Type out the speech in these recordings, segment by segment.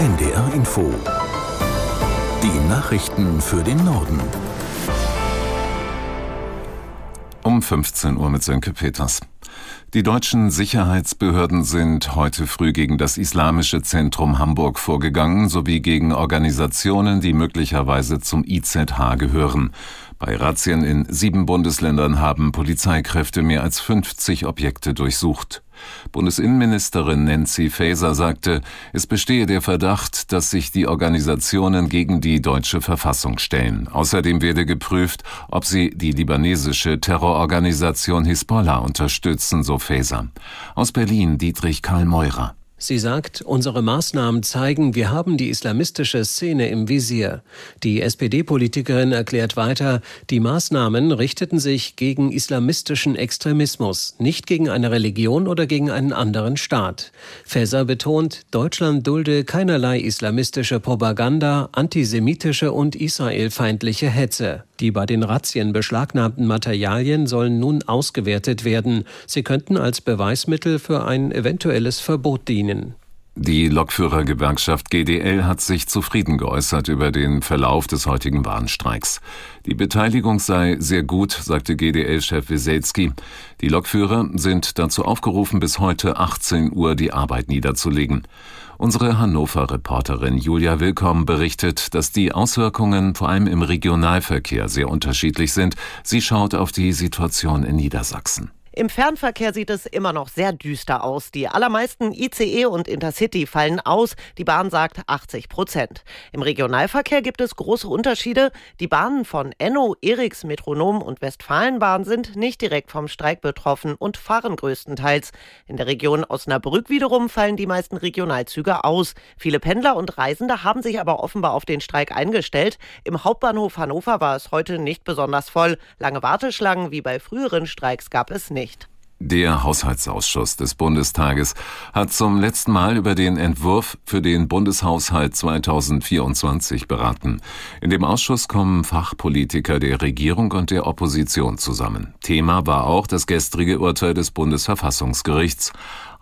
NDR Info. Die Nachrichten für den Norden. Um 15 Uhr mit Sönke Peters. Die deutschen Sicherheitsbehörden sind heute früh gegen das Islamische Zentrum Hamburg vorgegangen sowie gegen Organisationen, die möglicherweise zum IZH gehören. Bei Razzien in sieben Bundesländern haben Polizeikräfte mehr als 50 Objekte durchsucht. Bundesinnenministerin Nancy Faeser sagte, es bestehe der Verdacht, dass sich die Organisationen gegen die deutsche Verfassung stellen. Außerdem werde geprüft, ob sie die libanesische Terrororganisation Hisbollah unterstützen, so Faeser. Aus Berlin Dietrich Karl Meurer. Sie sagt, unsere Maßnahmen zeigen, wir haben die islamistische Szene im Visier. Die SPD-Politikerin erklärt weiter, die Maßnahmen richteten sich gegen islamistischen Extremismus, nicht gegen eine Religion oder gegen einen anderen Staat. Faeser betont, Deutschland dulde keinerlei islamistische Propaganda, antisemitische und israelfeindliche Hetze. Die bei den Razzien beschlagnahmten Materialien sollen nun ausgewertet werden. Sie könnten als Beweismittel für ein eventuelles Verbot dienen. Die Lokführergewerkschaft GDL hat sich zufrieden geäußert über den Verlauf des heutigen Warnstreiks. Die Beteiligung sei sehr gut, sagte GDL-Chef Wieselski. Die Lokführer sind dazu aufgerufen, bis heute 18 Uhr die Arbeit niederzulegen. Unsere Hannover-Reporterin Julia Willkomm berichtet, dass die Auswirkungen vor allem im Regionalverkehr sehr unterschiedlich sind. Sie schaut auf die Situation in Niedersachsen. Im Fernverkehr sieht es immer noch sehr düster aus. Die allermeisten ICE und Intercity fallen aus. Die Bahn sagt 80 Prozent. Im Regionalverkehr gibt es große Unterschiede. Die Bahnen von Enno, Eriks, Metronom und Westfalenbahn sind nicht direkt vom Streik betroffen und fahren größtenteils. In der Region Osnabrück wiederum fallen die meisten Regionalzüge aus. Viele Pendler und Reisende haben sich aber offenbar auf den Streik eingestellt. Im Hauptbahnhof Hannover war es heute nicht besonders voll. Lange Warteschlangen wie bei früheren Streiks gab es nicht nicht. Der Haushaltsausschuss des Bundestages hat zum letzten Mal über den Entwurf für den Bundeshaushalt 2024 beraten. In dem Ausschuss kommen Fachpolitiker der Regierung und der Opposition zusammen. Thema war auch das gestrige Urteil des Bundesverfassungsgerichts.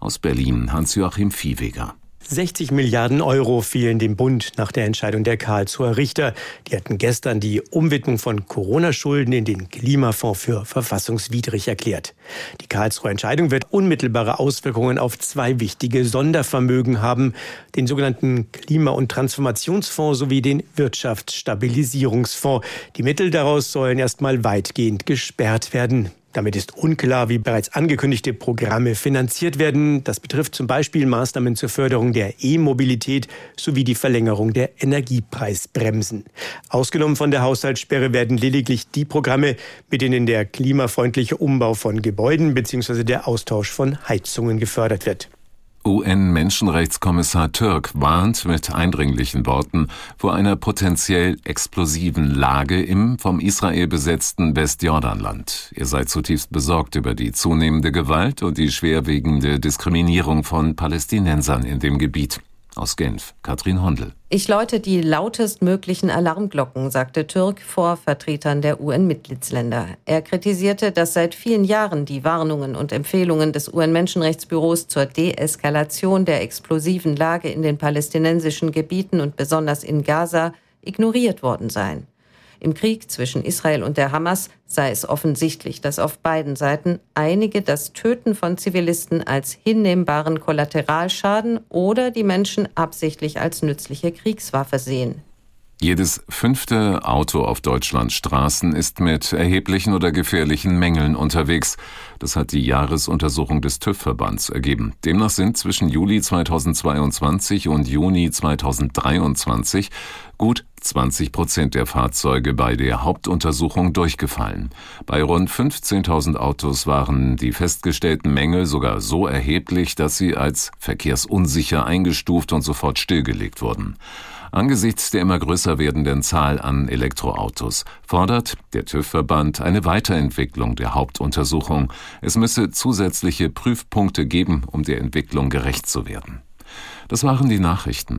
Aus Berlin Hans-Joachim Viehweger. 60 Milliarden Euro fehlen dem Bund nach der Entscheidung der Karlsruher Richter. Die hatten gestern die Umwidmung von Corona-Schulden in den Klimafonds für verfassungswidrig erklärt. Die Karlsruher Entscheidung wird unmittelbare Auswirkungen auf zwei wichtige Sondervermögen haben, den sogenannten Klima- und Transformationsfonds sowie den Wirtschaftsstabilisierungsfonds. Die Mittel daraus sollen erstmal weitgehend gesperrt werden. Damit ist unklar, wie bereits angekündigte Programme finanziert werden. Das betrifft zum Beispiel Maßnahmen zur Förderung der E-Mobilität sowie die Verlängerung der Energiepreisbremsen. Ausgenommen von der Haushaltssperre werden lediglich die Programme, mit denen der klimafreundliche Umbau von Gebäuden bzw. der Austausch von Heizungen gefördert wird. UN-Menschenrechtskommissar Türk warnt mit eindringlichen Worten vor einer potenziell explosiven Lage im vom Israel besetzten Westjordanland. Er sei zutiefst besorgt über die zunehmende Gewalt und die schwerwiegende Diskriminierung von Palästinensern in dem Gebiet. Aus Genf, Katrin Hondel. Ich läute die lautestmöglichen Alarmglocken, sagte Türk vor Vertretern der UN-Mitgliedsländer. Er kritisierte, dass seit vielen Jahren die Warnungen und Empfehlungen des UN-Menschenrechtsbüros zur Deeskalation der explosiven Lage in den palästinensischen Gebieten und besonders in Gaza ignoriert worden seien. Im Krieg zwischen Israel und der Hamas sei es offensichtlich, dass auf beiden Seiten einige das Töten von Zivilisten als hinnehmbaren Kollateralschaden oder die Menschen absichtlich als nützliche Kriegswaffe sehen. Jedes fünfte Auto auf Deutschlands Straßen ist mit erheblichen oder gefährlichen Mängeln unterwegs. Das hat die Jahresuntersuchung des TÜV-Verbands ergeben. Demnach sind zwischen Juli 2022 und Juni 2023 gut 20 Prozent der Fahrzeuge bei der Hauptuntersuchung durchgefallen. Bei rund 15.000 Autos waren die festgestellten Mängel sogar so erheblich, dass sie als verkehrsunsicher eingestuft und sofort stillgelegt wurden. Angesichts der immer größer werdenden Zahl an Elektroautos fordert der TÜV-Verband eine Weiterentwicklung der Hauptuntersuchung. Es müsse zusätzliche Prüfpunkte geben, um der Entwicklung gerecht zu werden. Das waren die Nachrichten.